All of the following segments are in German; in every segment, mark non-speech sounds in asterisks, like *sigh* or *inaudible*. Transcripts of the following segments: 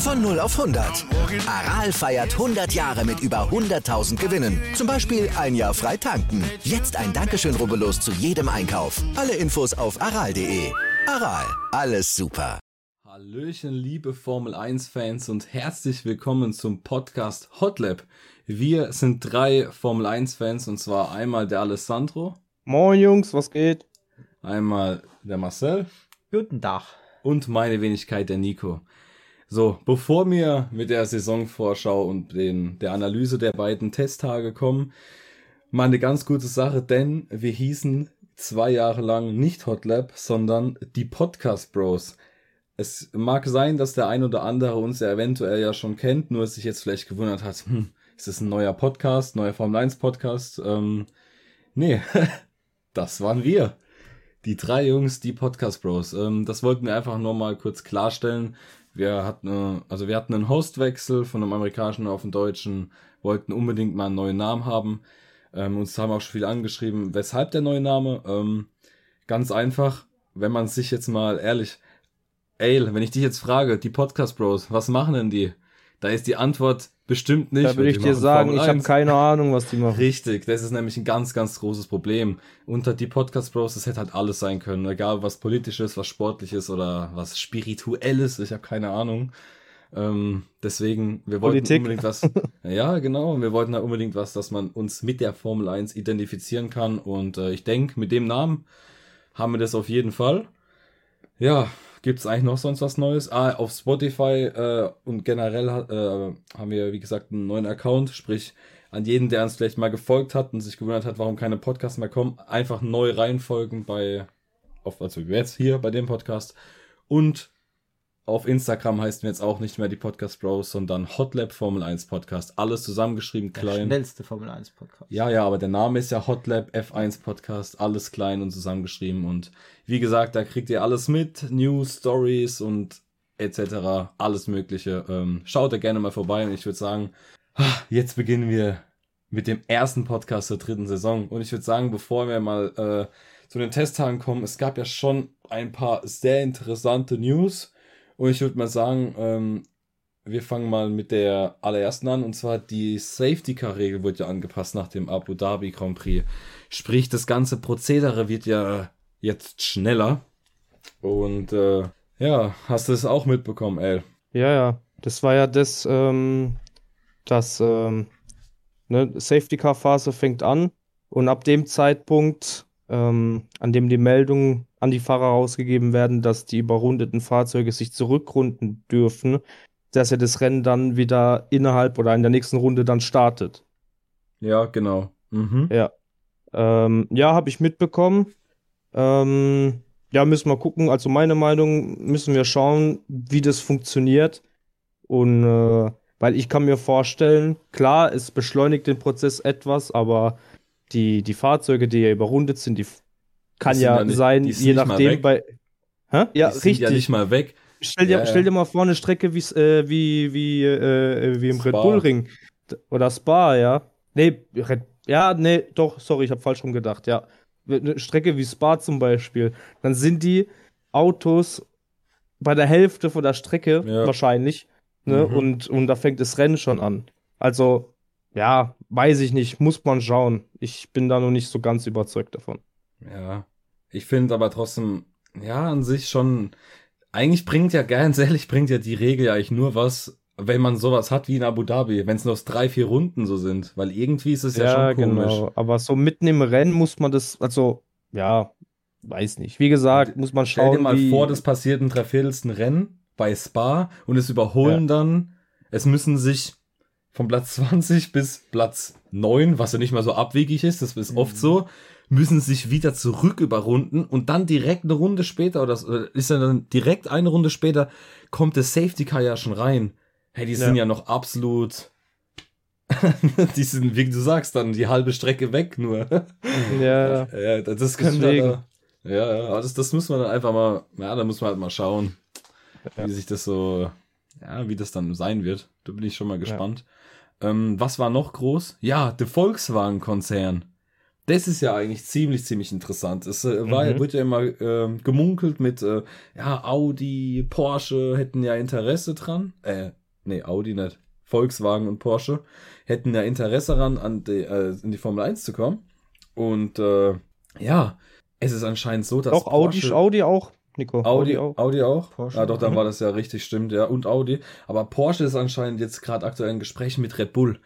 Von 0 auf 100. Aral feiert 100 Jahre mit über 100.000 Gewinnen. Zum Beispiel ein Jahr frei tanken. Jetzt ein Dankeschön, rubbellos zu jedem Einkauf. Alle Infos auf aral.de. Aral, alles super. Hallöchen, liebe Formel 1-Fans und herzlich willkommen zum Podcast Hotlap. Wir sind drei Formel 1-Fans und zwar einmal der Alessandro. Moin Jungs, was geht? Einmal der Marcel. Guten Tag. Und meine Wenigkeit, der Nico. So, bevor wir mit der Saisonvorschau und den, der Analyse der beiden Testtage kommen, mal eine ganz gute Sache, denn wir hießen zwei Jahre lang nicht Hotlab, sondern die Podcast Bros. Es mag sein, dass der ein oder andere uns ja eventuell ja schon kennt, nur sich jetzt vielleicht gewundert hat, hm, ist das ein neuer Podcast, neuer Formel 1 Podcast? Ähm, nee, *laughs* das waren wir. Die drei Jungs, die Podcast Bros. Ähm, das wollten wir einfach nur mal kurz klarstellen, wir hatten, also wir hatten einen Hostwechsel von einem amerikanischen auf den deutschen, wollten unbedingt mal einen neuen Namen haben. Ähm, uns haben auch schon viele angeschrieben, weshalb der neue Name. Ähm, ganz einfach, wenn man sich jetzt mal ehrlich, ey, wenn ich dich jetzt frage, die Podcast Bros, was machen denn die? Da ist die Antwort bestimmt nicht. Da würde ich dir sagen, ich habe keine Ahnung, was die machen. Richtig, das ist nämlich ein ganz, ganz großes Problem. Unter die Podcast Bros, das hätte halt alles sein können. Egal was politisches, was sportliches oder was spirituelles, ich habe keine Ahnung. Ähm, deswegen, wir wollten Politik. unbedingt was. *laughs* ja, genau. Wir wollten da unbedingt was, dass man uns mit der Formel 1 identifizieren kann. Und äh, ich denke, mit dem Namen haben wir das auf jeden Fall. Ja, Gibt es eigentlich noch sonst was Neues? Ah, auf Spotify äh, und generell äh, haben wir, wie gesagt, einen neuen Account. Sprich, an jeden, der uns vielleicht mal gefolgt hat und sich gewundert hat, warum keine Podcasts mehr kommen, einfach neu reinfolgen bei, auf, also jetzt hier bei dem Podcast. Und auf Instagram heißen wir jetzt auch nicht mehr die Podcast Bros, sondern Hotlab Formel 1 Podcast. Alles zusammengeschrieben, klein. Der schnellste Formel 1 Podcast. Ja, ja, aber der Name ist ja Hotlab F1 Podcast. Alles klein und zusammengeschrieben. Und wie gesagt, da kriegt ihr alles mit. News, Stories und etc. Alles Mögliche. Ähm, schaut da gerne mal vorbei. Und ich würde sagen, ah, jetzt beginnen wir mit dem ersten Podcast der dritten Saison. Und ich würde sagen, bevor wir mal äh, zu den Testtagen kommen, es gab ja schon ein paar sehr interessante News und ich würde mal sagen, ähm, wir fangen mal mit der allerersten an. Und zwar die Safety Car Regel wird ja angepasst nach dem Abu Dhabi Grand Prix. Sprich, das ganze Prozedere wird ja jetzt schneller. Und äh, ja, hast du es auch mitbekommen, El? Ja, ja. Das war ja das, ähm, das ähm, ne, Safety Car Phase fängt an. Und ab dem Zeitpunkt, ähm, an dem die Meldung an die Fahrer rausgegeben werden, dass die überrundeten Fahrzeuge sich zurückrunden dürfen, dass er das Rennen dann wieder innerhalb oder in der nächsten Runde dann startet. Ja, genau. Mhm. Ja. Ähm, ja, habe ich mitbekommen. Ähm, ja, müssen wir gucken. Also meine Meinung, müssen wir schauen, wie das funktioniert. Und äh, weil ich kann mir vorstellen, klar, es beschleunigt den Prozess etwas, aber die, die Fahrzeuge, die ja überrundet sind, die kann ja nicht, sein, je nachdem bei. Hä? Ja, richtig. ja nicht mal weg. Stell dir, ja, stell dir mal vor, eine Strecke äh, wie, wie, äh, wie im Spa. Red Bull Ring. Oder Spa, ja. Nee, Red, ja, nee, doch, sorry, ich habe falsch rum gedacht, ja. Eine Strecke wie Spa zum Beispiel. Dann sind die Autos bei der Hälfte von der Strecke ja. wahrscheinlich. Ne? Mhm. Und, und da fängt das Rennen schon an. Also, ja, weiß ich nicht, muss man schauen. Ich bin da noch nicht so ganz überzeugt davon. Ja. Ich finde aber trotzdem, ja, an sich schon, eigentlich bringt ja, ganz ehrlich, bringt ja die Regel ja eigentlich nur was, wenn man sowas hat wie in Abu Dhabi, wenn es nur drei, vier Runden so sind, weil irgendwie ist es ja, ja schon komisch. Genau. Aber so mitten im Rennen muss man das, also, ja, weiß nicht. Wie gesagt, muss man schauen. Stell dir mal wie... vor, das passiert im dreiviertelsten Rennen bei Spa und es überholen ja. dann, es müssen sich von Platz *laughs* 20 bis Platz 9, was ja nicht mal so abwegig ist, das ist oft mhm. so, müssen sich wieder zurück überrunden und dann direkt eine Runde später, oder ist dann direkt eine Runde später, kommt das Safety Car ja schon rein. Hey, die sind ja, ja noch absolut *laughs* die sind, wie du sagst, dann die halbe Strecke weg nur. *laughs* Ja. ja das könnte da, ja, ja, das, das muss man dann einfach mal, ja, da muss man halt mal schauen, ja. wie sich das so, ja, wie das dann sein wird. Da bin ich schon mal gespannt. Ja. Ähm, was war noch groß? Ja, der Volkswagen-Konzern. Das ist ja eigentlich ziemlich, ziemlich interessant. Es äh, war, mhm. wird ja immer äh, gemunkelt mit, äh, ja, Audi, Porsche hätten ja Interesse dran. Äh, nee, Audi nicht. Volkswagen und Porsche hätten ja Interesse daran, an die, äh, in die Formel 1 zu kommen. Und äh, ja, es ist anscheinend so, dass. Auch Audi, Audi auch. Nico. Audi, Audi auch. Audi auch? Porsche. Ah, doch, dann war das ja richtig, stimmt, ja. Und Audi. Aber Porsche ist anscheinend jetzt gerade aktuell in Gesprächen mit Red Bull.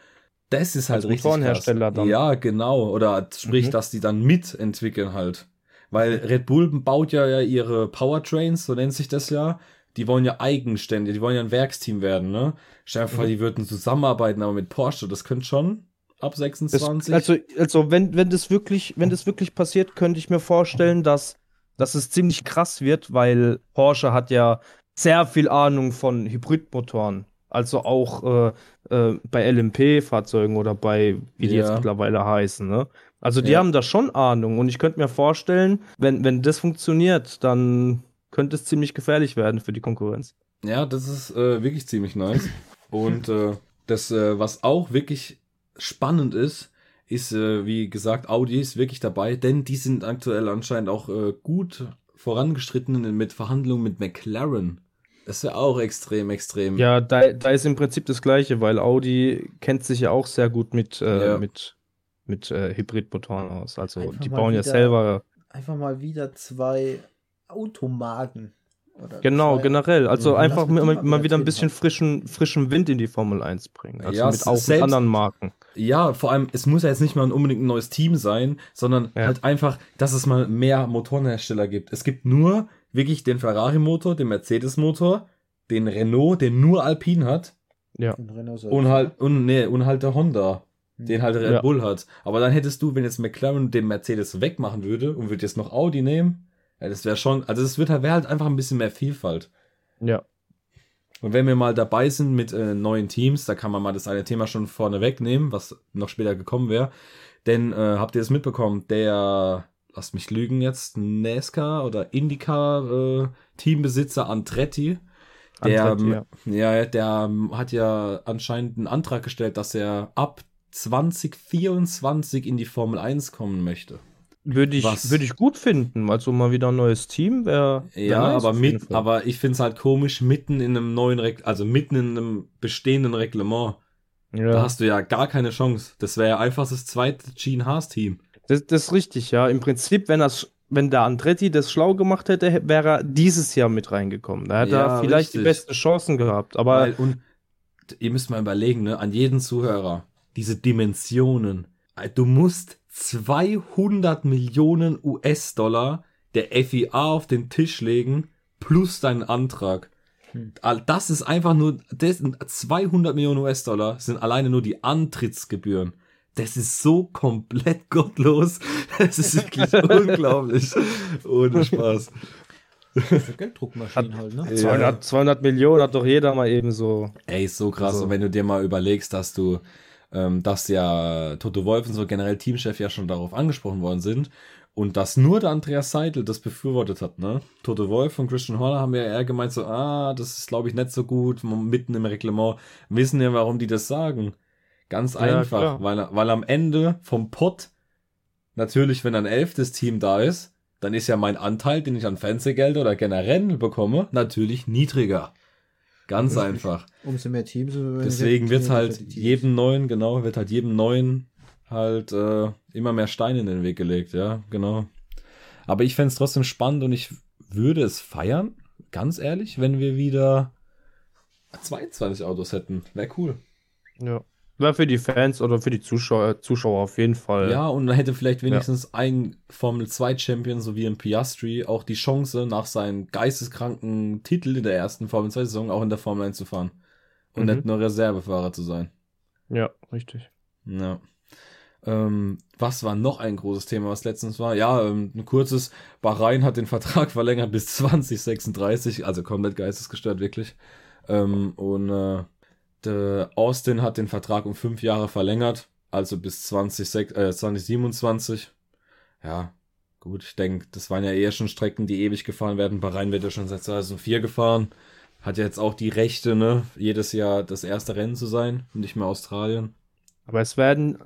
Das ist halt richtig Motorenhersteller krass. dann. Ja, genau. Oder sprich, mhm. dass die dann mitentwickeln halt. Weil Red Bull baut ja, ja ihre Powertrains, so nennt sich das ja. Die wollen ja eigenständig, die wollen ja ein Werksteam werden, ne? Stell dir vor, mhm. die würden zusammenarbeiten, aber mit Porsche, das könnte schon ab 26. Das, also, also wenn, wenn das wirklich, wenn das wirklich passiert, könnte ich mir vorstellen, dass, dass es ziemlich krass wird, weil Porsche hat ja sehr viel Ahnung von Hybridmotoren. Also auch äh, äh, bei LMP-Fahrzeugen oder bei, wie die ja. jetzt mittlerweile heißen, ne? Also die ja. haben da schon Ahnung und ich könnte mir vorstellen, wenn, wenn das funktioniert, dann könnte es ziemlich gefährlich werden für die Konkurrenz. Ja, das ist äh, wirklich ziemlich nice. Und äh, das, äh, was auch wirklich spannend ist, ist, äh, wie gesagt, Audi ist wirklich dabei, denn die sind aktuell anscheinend auch gut vorangestritten mit Verhandlungen mit McLaren. Das ist ja auch extrem, extrem. Ja, da, da ist im Prinzip das Gleiche, weil Audi kennt sich ja auch sehr gut mit, äh, ja. mit, mit äh, Hybridmotoren aus. Also einfach die bauen wieder, ja selber. Einfach mal wieder zwei Automarken genau, generell. Also ja, einfach mal, mal wieder ein bisschen frischen, frischen Wind in die Formel 1 bringen. Also ja, mit auch selbst, anderen Marken. Ja, vor allem, es muss ja jetzt nicht mal unbedingt ein neues Team sein, sondern ja. halt einfach, dass es mal mehr Motorenhersteller gibt. Es gibt nur wirklich den Ferrari-Motor, den Mercedes-Motor, den Renault, den nur Alpine hat. Ja. Und halt, und, nee, und halt der Honda hm. den halt Red ja. Bull hat. Aber dann hättest du, wenn jetzt McLaren den Mercedes wegmachen würde und würde jetzt noch Audi nehmen, ja, das wäre schon, also es wird halt, wäre halt einfach ein bisschen mehr Vielfalt. Ja. Und wenn wir mal dabei sind mit äh, neuen Teams, da kann man mal das eine Thema schon vorne wegnehmen, was noch später gekommen wäre. Denn äh, habt ihr das mitbekommen? Der, lasst mich lügen jetzt, NASCAR oder IndyCar äh, Teambesitzer Andretti, der, Andretti, ja. ja, der hat ja anscheinend einen Antrag gestellt, dass er ab 2024 in die Formel 1 kommen möchte. Würde ich, würde ich gut finden. Also mal wieder ein neues Team wäre. Wär ja, nice aber, mit, aber ich finde es halt komisch, mitten in einem neuen, Re also mitten in einem bestehenden Reglement. Ja. Da hast du ja gar keine Chance. Das wäre ja einfach das zweite Gene Haas Team. Das, das ist richtig, ja. Im Prinzip, wenn das, wenn der Andretti das schlau gemacht hätte, wäre er dieses Jahr mit reingekommen. Da hätte ja, er vielleicht richtig. die besten Chancen gehabt. Aber Weil, und ihr müsst mal überlegen, ne, an jeden Zuhörer, diese Dimensionen. Du musst 200 Millionen US-Dollar der FIA auf den Tisch legen plus deinen Antrag. Hm. Das ist einfach nur, das 200 Millionen US-Dollar sind alleine nur die Antrittsgebühren. Das ist so komplett *laughs* gottlos. Das ist wirklich *laughs* unglaublich. Ohne *laughs* Spaß. Für Gelddruckmaschinen halt, ne? 200, 200 Millionen hat doch jeder mal eben so. Ey, ist so krass. Also. Und wenn du dir mal überlegst, dass du ähm, dass ja Toto Wolf und so generell Teamchef ja schon darauf angesprochen worden sind und dass nur der Andreas Seidel das befürwortet hat, ne? Toto Wolf und Christian Horner haben ja eher gemeint so, ah, das ist glaube ich nicht so gut, mitten im Reglement, wissen ja, warum die das sagen. Ganz einfach, ja, weil, weil am Ende vom Pot, natürlich, wenn ein elftes Team da ist, dann ist ja mein Anteil, den ich an Fernsehgeld oder generell bekomme, natürlich niedriger. Ganz einfach. Umso mehr Teams. Deswegen wird halt jedem neuen, genau, wird halt jedem neuen halt äh, immer mehr Steine in den Weg gelegt, ja, genau. Aber ich fände es trotzdem spannend und ich würde es feiern, ganz ehrlich, wenn wir wieder 22 Autos hätten. Wäre cool. Ja. Wäre für die Fans oder für die Zuschauer, Zuschauer auf jeden Fall. Ja, und dann hätte vielleicht wenigstens ja. ein Formel 2 Champion, so wie ein Piastri, auch die Chance, nach seinem geisteskranken Titel in der ersten Formel 2 Saison auch in der Formel 1 zu fahren. Und mhm. nicht nur Reservefahrer zu sein. Ja, richtig. Ja. Ähm, was war noch ein großes Thema, was letztens war? Ja, ähm, ein kurzes. Bahrain hat den Vertrag verlängert bis *laughs* 2036, also komplett geistesgestört, wirklich. Ähm, und äh, Der Austin hat den Vertrag um fünf Jahre verlängert, also bis 20, äh, 2027. Ja, gut, ich denke, das waren ja eher schon Strecken, die ewig gefahren werden. Bahrain wird ja schon seit 2004 gefahren. Hat ja jetzt auch die Rechte, ne, jedes Jahr das erste Rennen zu sein und nicht mehr Australien. Aber es werden,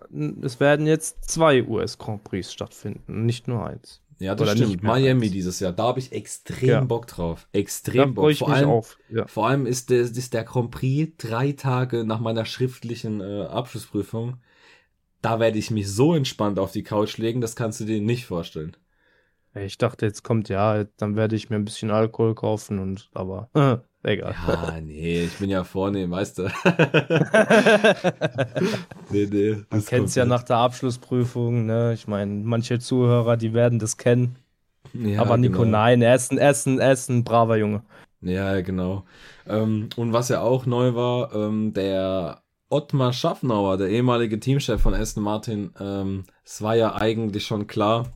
es werden jetzt zwei US Grand Prix stattfinden, nicht nur eins. Ja, das Oder stimmt. Miami eins. dieses Jahr. Da habe ich extrem Ja. Bock drauf. Extrem Bock. Vor allem. Ja. vor allem ist der, ist der Grand Prix drei Tage nach meiner schriftlichen äh, Abschlussprüfung. Da werde ich mich so entspannt auf die Couch legen, das kannst du dir nicht vorstellen. Ich dachte, jetzt kommt ja, dann werde ich mir ein bisschen Alkohol kaufen und aber äh, egal. Ja, nee, ich bin ja vornehm, weißt du. *laughs* nee, nee. Man kennt es ja nach der Abschlussprüfung, ne? Ich meine, manche Zuhörer, die werden das kennen. Ja, aber Nico, genau. nein, ist ein, ist ein, er ist ein braver Junge. Ja, genau. Ähm, und was ja auch neu war, ähm, der Ottmar Schaffnauer, der ehemalige Teamchef von Aston Martin, ähm, es war ja eigentlich schon klar,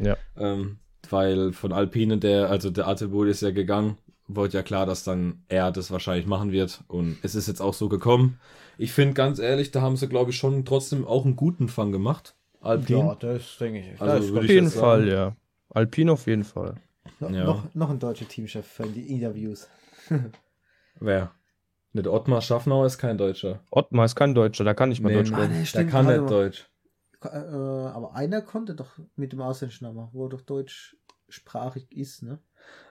Ja. ähm, weil von Alpine der, also der Atebol ist ja gegangen, wurde ja klar, dass dann er das wahrscheinlich machen wird und es ist jetzt auch so gekommen. Ich finde ganz ehrlich, da haben sie glaube ich schon trotzdem auch einen guten Fang gemacht. Alpine. Ja, das denke ich. Also Da Auf ich jeden Fall, sagen. ja. Alpine auf jeden Fall. noch, ja. noch, noch ein deutscher Teamchef für die Interviews. *laughs* Wer? Nicht Ottmar Schaffnauer ist kein Deutscher. Ottmar ist kein Deutscher, der kann nicht mal Nee, Deutsch reden. der kann nicht mal. Deutsch. Äh, aber einer konnte doch mit dem ausländischen Namen, wo er doch deutschsprachig ist, ne?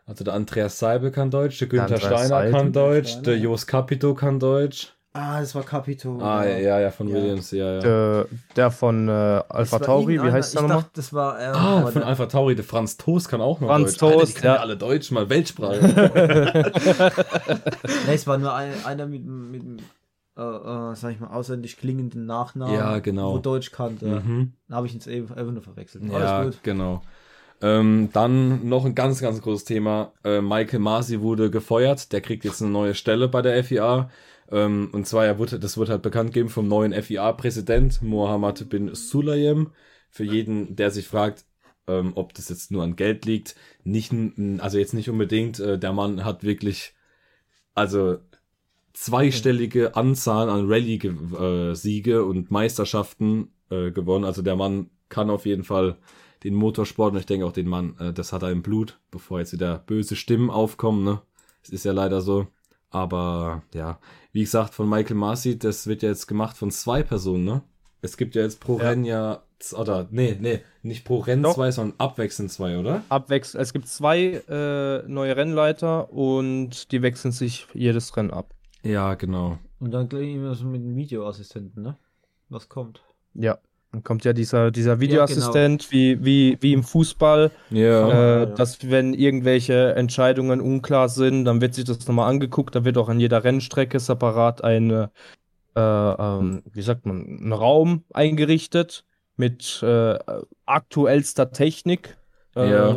Also der Andreas Seibel kann Deutsch, der Günther Andreas Steiner Seibel. kann Deutsch, Steiner, der. Jos Capito kann Deutsch. Ah, das war Capito. Ah, ja, ja, ja, von Ja. Williams, ja, ja. Der, der von äh, Alpha Tauri, wie heißt der ich nochmal? dachte, das war ähm, Ah, von der- Alpha Tauri, der Franz Toast kann auch noch Franz Deutsch. Alter, die Toast, können ja. ja. alle Deutsch, mal *laughs* Weltsprache. *laughs* Nee, es war nur ein, einer mit, mit einem, äh, äh, sag ich mal, ausländisch klingenden Nachnamen, Ja, genau. wo Deutsch kannte. mhm. Da habe ich ihn eben einfach nur verwechselt. Ja, Alles gut. genau. Ähm, dann noch ein ganz, ganz großes Thema. Äh, Michael Masi wurde gefeuert. Der kriegt jetzt eine neue Stelle bei der FIA. Ähm, und zwar, er wurde, das wurde halt bekannt gegeben vom neuen FIA-Präsident Mohammed bin Sulayem. Für jeden, der sich fragt, ähm, ob das jetzt nur an Geld liegt, nicht, also jetzt nicht unbedingt. Äh, der Mann hat wirklich, also zweistellige Anzahl an Rallye-Siege und Meisterschaften äh, gewonnen. Also der Mann kann auf jeden Fall den Motorsport und ich denke auch den Mann, äh, das hat er im Blut, bevor jetzt wieder böse Stimmen aufkommen. Ne? Es ist ja leider so. Aber ja, wie gesagt, von Michael Masi, das wird ja jetzt gemacht von zwei Personen, ne? Es gibt ja jetzt pro Ja. Rennen ja, oder nee, nee, nicht pro Rennen Doch. zwei, sondern abwechselnd zwei, oder? Abwechsel. Es gibt zwei äh, neue Rennleiter und die wechseln sich jedes Rennen ab. Ja, genau. Und dann gleich immer so mit dem Videoassistenten, ne? Was kommt? Ja. Dann kommt ja dieser, dieser Videoassistent wie, wie, wie im Fußball, Ja. äh, ja. dass wenn irgendwelche Entscheidungen unklar sind, dann wird sich das nochmal angeguckt. Da wird auch an jeder Rennstrecke separat eine, äh, ähm, wie sagt man, ein Raum eingerichtet mit äh, aktuellster Technik. Ja.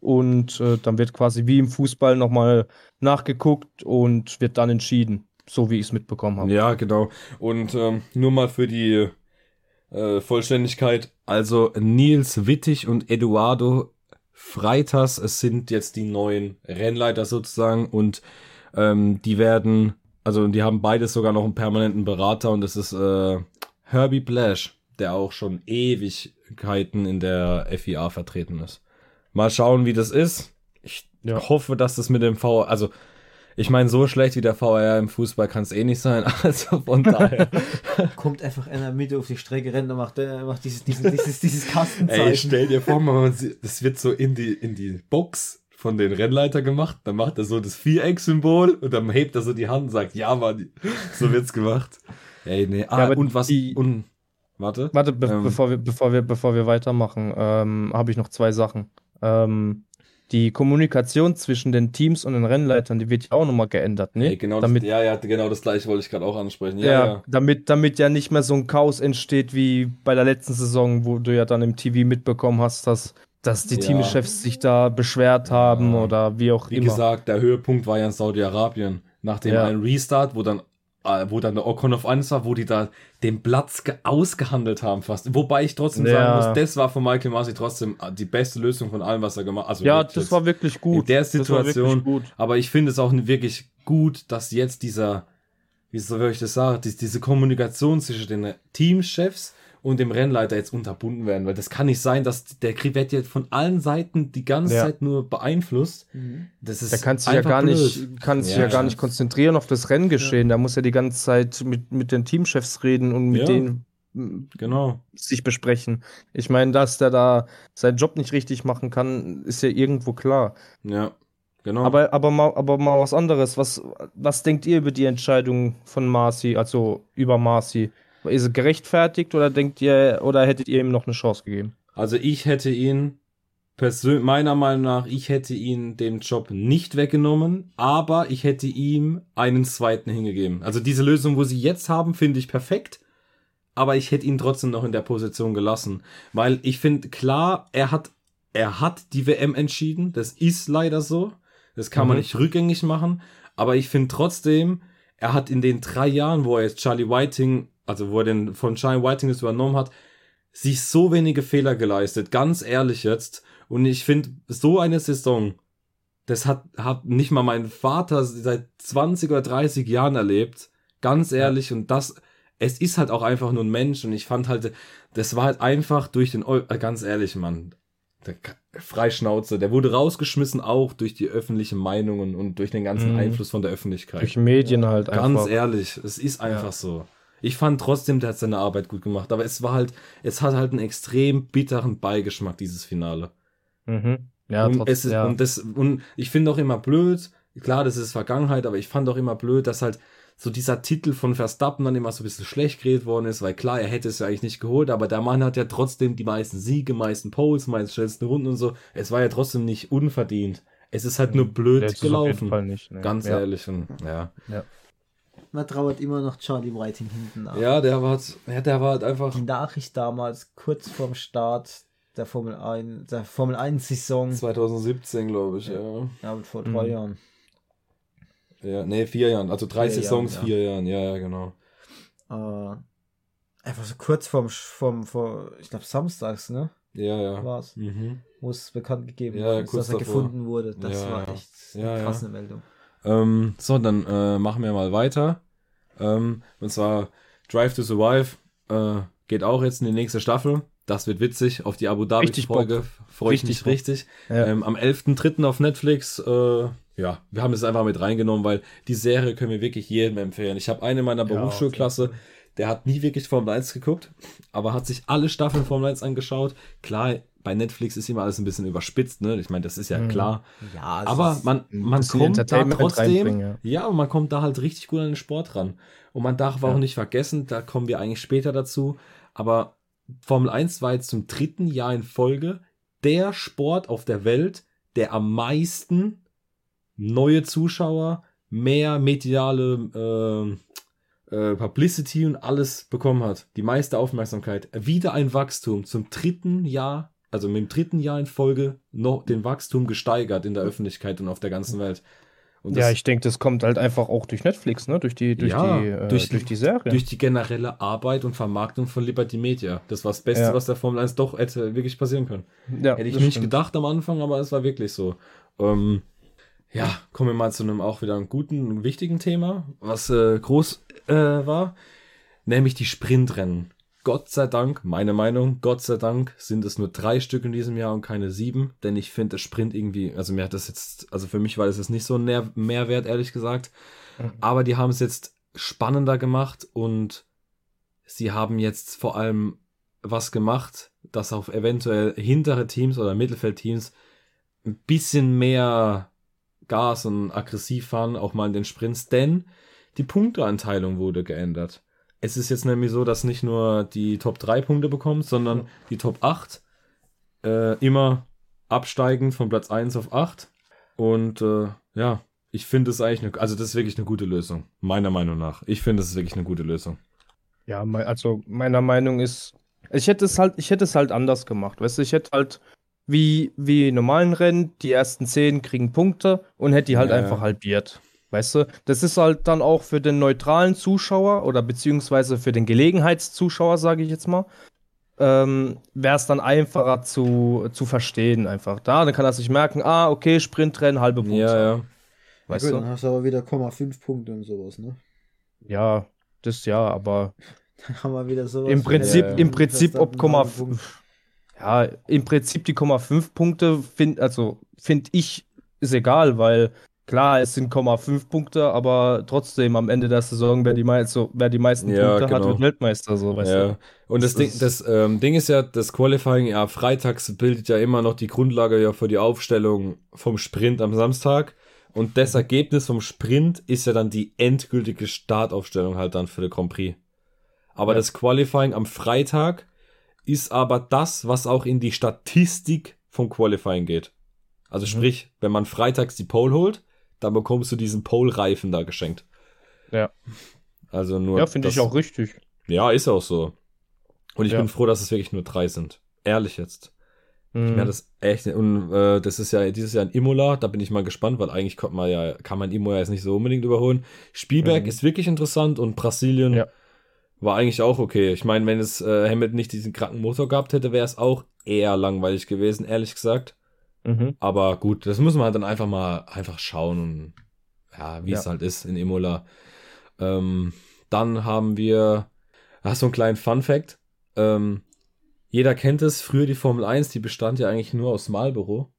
Und äh, dann wird quasi wie im Fußball nochmal nachgeguckt und wird dann entschieden, so wie ich es mitbekommen habe. Ja, genau. Und ähm, nur mal für die äh, Vollständigkeit. Also Nils Wittig und Eduardo Freitas, es sind jetzt die neuen Rennleiter sozusagen und ähm, die werden, also die haben beides sogar noch einen permanenten Berater und das ist äh, Herbie Blash, der auch schon Ewigkeiten in der FIA vertreten ist. Mal schauen, wie das ist. Ich Ja. hoffe, dass das mit dem V, also ich meine, so schlecht wie der VR im Fußball kann es eh nicht sein. *laughs* Also von daher. *laughs* Kommt einfach in der Mitte auf die Strecke, rennt und macht, äh, macht dieses, dieses, dieses, dieses *laughs* Kastenzeichen. Ey, stell dir vor, man sieht- das wird so in die, in die Box von den Rennleiter gemacht. Dann macht er so das Viereck-Symbol und dann hebt er so die Hand und sagt, ja, Mann, so wird's gemacht. Ey, nee. Ah, aber und was, die- und, warte. Warte, be Ähm. bevor, wir, bevor, wir, bevor wir weitermachen, ähm, habe ich noch zwei Sachen. Ähm, die Kommunikation zwischen den Teams und den Rennleitern, die wird ja auch nochmal geändert, ne? Ey, genau damit, das, ja, ja, genau das gleiche wollte ich gerade auch ansprechen. Ja, ja, ja. Damit, damit ja nicht mehr so ein Chaos entsteht wie bei der letzten Saison, wo du ja dann im TV mitbekommen hast, dass, dass die Ja. Teamchefs sich da beschwert haben oder wie auch Wie immer. gesagt, der Höhepunkt war ja in Saudi-Arabien. Nach dem einen Restart, wo dann, wo dann der Ocon auf 1 war, wo die da den Platz ge- ausgehandelt haben fast. Wobei ich trotzdem Ja. sagen muss, das war von Michael Masi trotzdem äh, die beste Lösung von allem, was er gemacht hat. Also ja, das war wirklich gut. in der Situation. gut. Aber ich finde es auch wirklich gut, dass jetzt dieser, wie soll ich das sagen, die, diese Kommunikation zwischen den Teamchefs und dem Rennleiter jetzt unterbunden werden, weil das kann nicht sein, dass der Krieg wird jetzt von allen Seiten die ganze Ja. Zeit nur beeinflusst. Mhm. Das ist Der kann sich ja einfach gar blöd. nicht, kann sich Ja. ja. gar nicht konzentrieren auf das Renngeschehen. Da muss er die ganze Zeit mit, mit den Teamchefs reden und mit Ja. denen Genau. sich besprechen. Ich meine, dass der da seinen Job nicht richtig machen kann, ist ja irgendwo klar. Ja. Genau. Aber, aber, mal, aber mal was anderes. Was, was denkt ihr über die Entscheidung von Marcy, also über Marcy? Ist es gerechtfertigt oder denkt ihr, oder hättet ihr ihm noch eine Chance gegeben? Also ich hätte ihn persönlich, meiner Meinung nach, ich hätte ihn den Job nicht weggenommen, aber ich hätte ihm einen zweiten hingegeben. Also diese Lösung, wo sie jetzt haben, finde ich perfekt. Aber ich hätte ihn trotzdem noch in der Position gelassen. Weil ich finde, klar, er hat, er hat die WM entschieden. Das ist leider so. Das kann man Mhm. nicht rückgängig machen. Aber ich finde trotzdem, er hat in den drei Jahren, wo er jetzt Charlie Whiting, also wo er den von Charlie Whiting das übernommen hat, sich so wenige Fehler geleistet, ganz ehrlich jetzt. Und ich finde, so eine Saison, das hat, hat nicht mal mein Vater seit 20 oder 30 Jahren erlebt. Ganz ehrlich. Und das, es ist halt auch einfach nur ein Mensch. Und ich fand halt, das war halt einfach durch den, Eu äh, ganz ehrlich, Mann. Der Freischnauze, der wurde rausgeschmissen auch durch die öffentlichen Meinungen und durch den ganzen Mhm. Einfluss von der Öffentlichkeit. Durch Medien halt Ganz einfach. ehrlich, es ist einfach Ja. so. Ich fand trotzdem, der hat seine Arbeit gut gemacht, aber es war halt, es hat halt einen extrem bitteren Beigeschmack, dieses Finale. Mhm. Ja, und, trotzdem, es ist, ja. und, das, und ich finde auch immer blöd, klar, das ist Vergangenheit, aber ich fand auch immer blöd, dass halt so dieser Titel von Verstappen dann immer so ein bisschen schlecht geredet worden ist, weil klar, er hätte es ja eigentlich nicht geholt, aber der Mann hat ja trotzdem die meisten Siege, meisten Poles, meisten schnellsten Runden und so. Es war ja trotzdem nicht unverdient. Es ist halt nur blöd es auf jeden gelaufen. Fall nicht, ne. Ganz ja. ehrlich. Und, ja. Man trauert immer noch Charlie Whiting hinten nach. Ja, der war, ja, der war halt einfach. Die Nachricht damals, kurz vorm Start der Formel 1, der Formel 1 Saison, 2017, glaube ich, ja. ja, und vor Mhm. drei Jahren. Ja, nee, vier Jahren. Also drei Vier Saisons, Jahren, ja. vier Jahren, ja, ja, genau. Äh, einfach so kurz vorm, vorm, vor, ich glaube samstags, ne, Ja, ja. war's, Mhm. wo es bekannt gegeben Ja, ist, dass er davor. gefunden wurde. Das Ja, war ja. echt eine Ja, ja. krasse Meldung. Ähm, so, dann äh, machen wir mal weiter. Ähm, und zwar Drive to Survive äh, geht auch jetzt in die nächste Staffel. Das wird witzig. Auf die Abu Dhabi-Folge freue ich mich richtig. Ja. Ähm, am 11.3. auf Netflix. Äh, ja, wir haben es einfach mit reingenommen, weil die Serie können wir wirklich jedem empfehlen. Ich habe eine in meiner Ja, Berufsschulklasse, der hat nie wirklich Formel 1 geguckt, aber hat sich alle Staffeln Formel 1 angeschaut. Klar, bei Netflix ist immer alles ein bisschen überspitzt, ne? Ich meine, das ist ja Mhm. klar. Ja, es Aber ist- man, man kommt da trotzdem, ja. und man kommt da halt richtig gut an den Sport ran. Und man darf auch Ja. nicht vergessen, da kommen wir eigentlich später dazu, aber Formel 1 war jetzt zum dritten Jahr in Folge der Sport auf der Welt, der am meisten neue Zuschauer, mehr mediale äh, äh, Publicity und alles bekommen hat. Die meiste Aufmerksamkeit. Wieder ein Wachstum zum dritten Jahr, also mit dem dritten Jahr in Folge noch den Wachstum gesteigert in der Öffentlichkeit und auf der ganzen Welt. Und ja, ich denke, das kommt halt einfach auch durch Netflix, ne? Durch die, durch Ja, die, äh, durch durch, die- Serie. durch die generelle Arbeit und Vermarktung von Liberty Media. Das war das Beste, Ja. was der Formel 1 doch hätte wirklich passieren können. ja, Hätte ich das nicht stimmt. gedacht am Anfang, aber es war wirklich so. Ähm, ja, kommen wir mal zu einem auch wieder einem guten, wichtigen Thema, was äh, groß äh, war, nämlich die Sprintrennen. Gott sei Dank, meine Meinung, Gott sei Dank sind es nur drei Stück in diesem Jahr und keine sieben, denn ich finde das Sprint irgendwie, also mir hat das jetzt, also für mich war das jetzt nicht so ein Nähr Mehrwert, ehrlich gesagt, aber die haben es jetzt spannender gemacht und sie haben jetzt vor allem was gemacht, dass auf eventuell hintere Teams oder Mittelfeldteams ein bisschen mehr Gas und aggressiv fahren, auch mal in den Sprints, denn die Punkteanteilung wurde geändert. Es ist jetzt nämlich so, dass nicht nur die Top 3 Punkte bekommt, sondern die Top 8 äh, immer absteigend von Platz 1 auf 8. Und äh, ja, ich finde es eigentlich, eine, also das ist wirklich eine gute Lösung, meiner Meinung nach. Ich finde, es ist wirklich eine gute Lösung. Ja, also meiner Meinung ist, ich hätte es halt, ich hätte es halt anders gemacht. Weißt du, ich hätte halt wie, wie normalen Rennen, die ersten zehn kriegen Punkte und hätte die halt ja. einfach halbiert. Weißt du, das ist halt dann auch für den neutralen Zuschauer oder beziehungsweise für den Gelegenheitszuschauer, sage ich jetzt mal, ähm, wäre es dann einfacher zu, zu verstehen einfach. Da, dann kann er sich merken, ah, okay, Sprintrennen, halbe Punkte. Ja, ja. Weißt Gut, du? dann hast du aber wieder 0,5 Punkte und sowas, ne? Ja, das ja, aber *laughs* haben wir wieder so. im Prinzip, im Prinzip, ob Komma, ja, im Prinzip die Komma 5 Punkte find, also finde ich, ist egal, weil klar, es sind Komma 5 Punkte, aber trotzdem am Ende der Saison, wer die, mei so, wer die meisten Ja, Punkte hat, genau. wird Weltmeister, so, weißt Ja. du. Und das, Das Ding, ist- das ähm, Ding ist ja, das Qualifying, ja, freitags bildet ja immer noch die Grundlage ja für die Aufstellung vom Sprint am Samstag. Und das Ergebnis vom Sprint ist ja dann die endgültige Startaufstellung halt dann für den Grand Prix. Aber Ja. das Qualifying am Freitag ist aber das, was auch in die Statistik vom Qualifying geht. Also Mhm. sprich, wenn man freitags die Pole holt, dann bekommst du diesen Pole-Reifen da geschenkt. Ja. Also nur. Ja, finde ich auch richtig. ja, ist auch so. Und ich Ja. bin froh, dass es wirklich nur drei sind. Ehrlich jetzt. Mhm. Ja, das echt. Und äh, das ist ja dieses Jahr in Imola. Da bin ich mal gespannt, weil eigentlich kommt man ja, kann man Imola jetzt nicht so unbedingt überholen. Spielberg Mhm. ist wirklich interessant und Brasilien Ja. war eigentlich auch okay. Ich meine, wenn es äh, Hamilton nicht diesen kranken Motor gehabt hätte, wäre es auch eher langweilig gewesen, ehrlich gesagt. Mhm. Aber gut, das müssen wir halt dann einfach mal einfach schauen und ja, wie es Ja. halt ist in Imola. Ähm, dann haben wir, hast so einen kleinen Fun Fact. Ähm, jeder kennt es, früher die Formel 1, die bestand ja eigentlich nur aus Marlboro.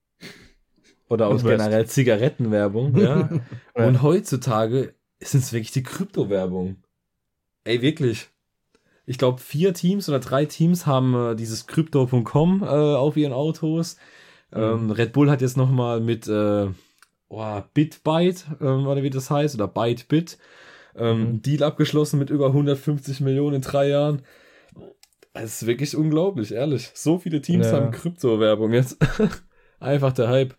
Oder aus generell Zigarettenwerbung, *laughs* ja. Und heutzutage sind es wirklich die Kryptowärbung. Ey, wirklich. Ich glaube, vier Teams oder drei Teams haben äh, dieses Crypto.com äh, auf ihren Autos. Ähm, Red Bull hat jetzt noch mal mit äh, oh, BitByte, ähm, oder wie das heißt, oder ByteBit, ähm, Mhm. Deal abgeschlossen mit über 150 Millionen in drei Jahren. Es ist wirklich unglaublich, ehrlich. So viele Teams Ja. haben Kryptowerbung jetzt. *laughs* Einfach der Hype.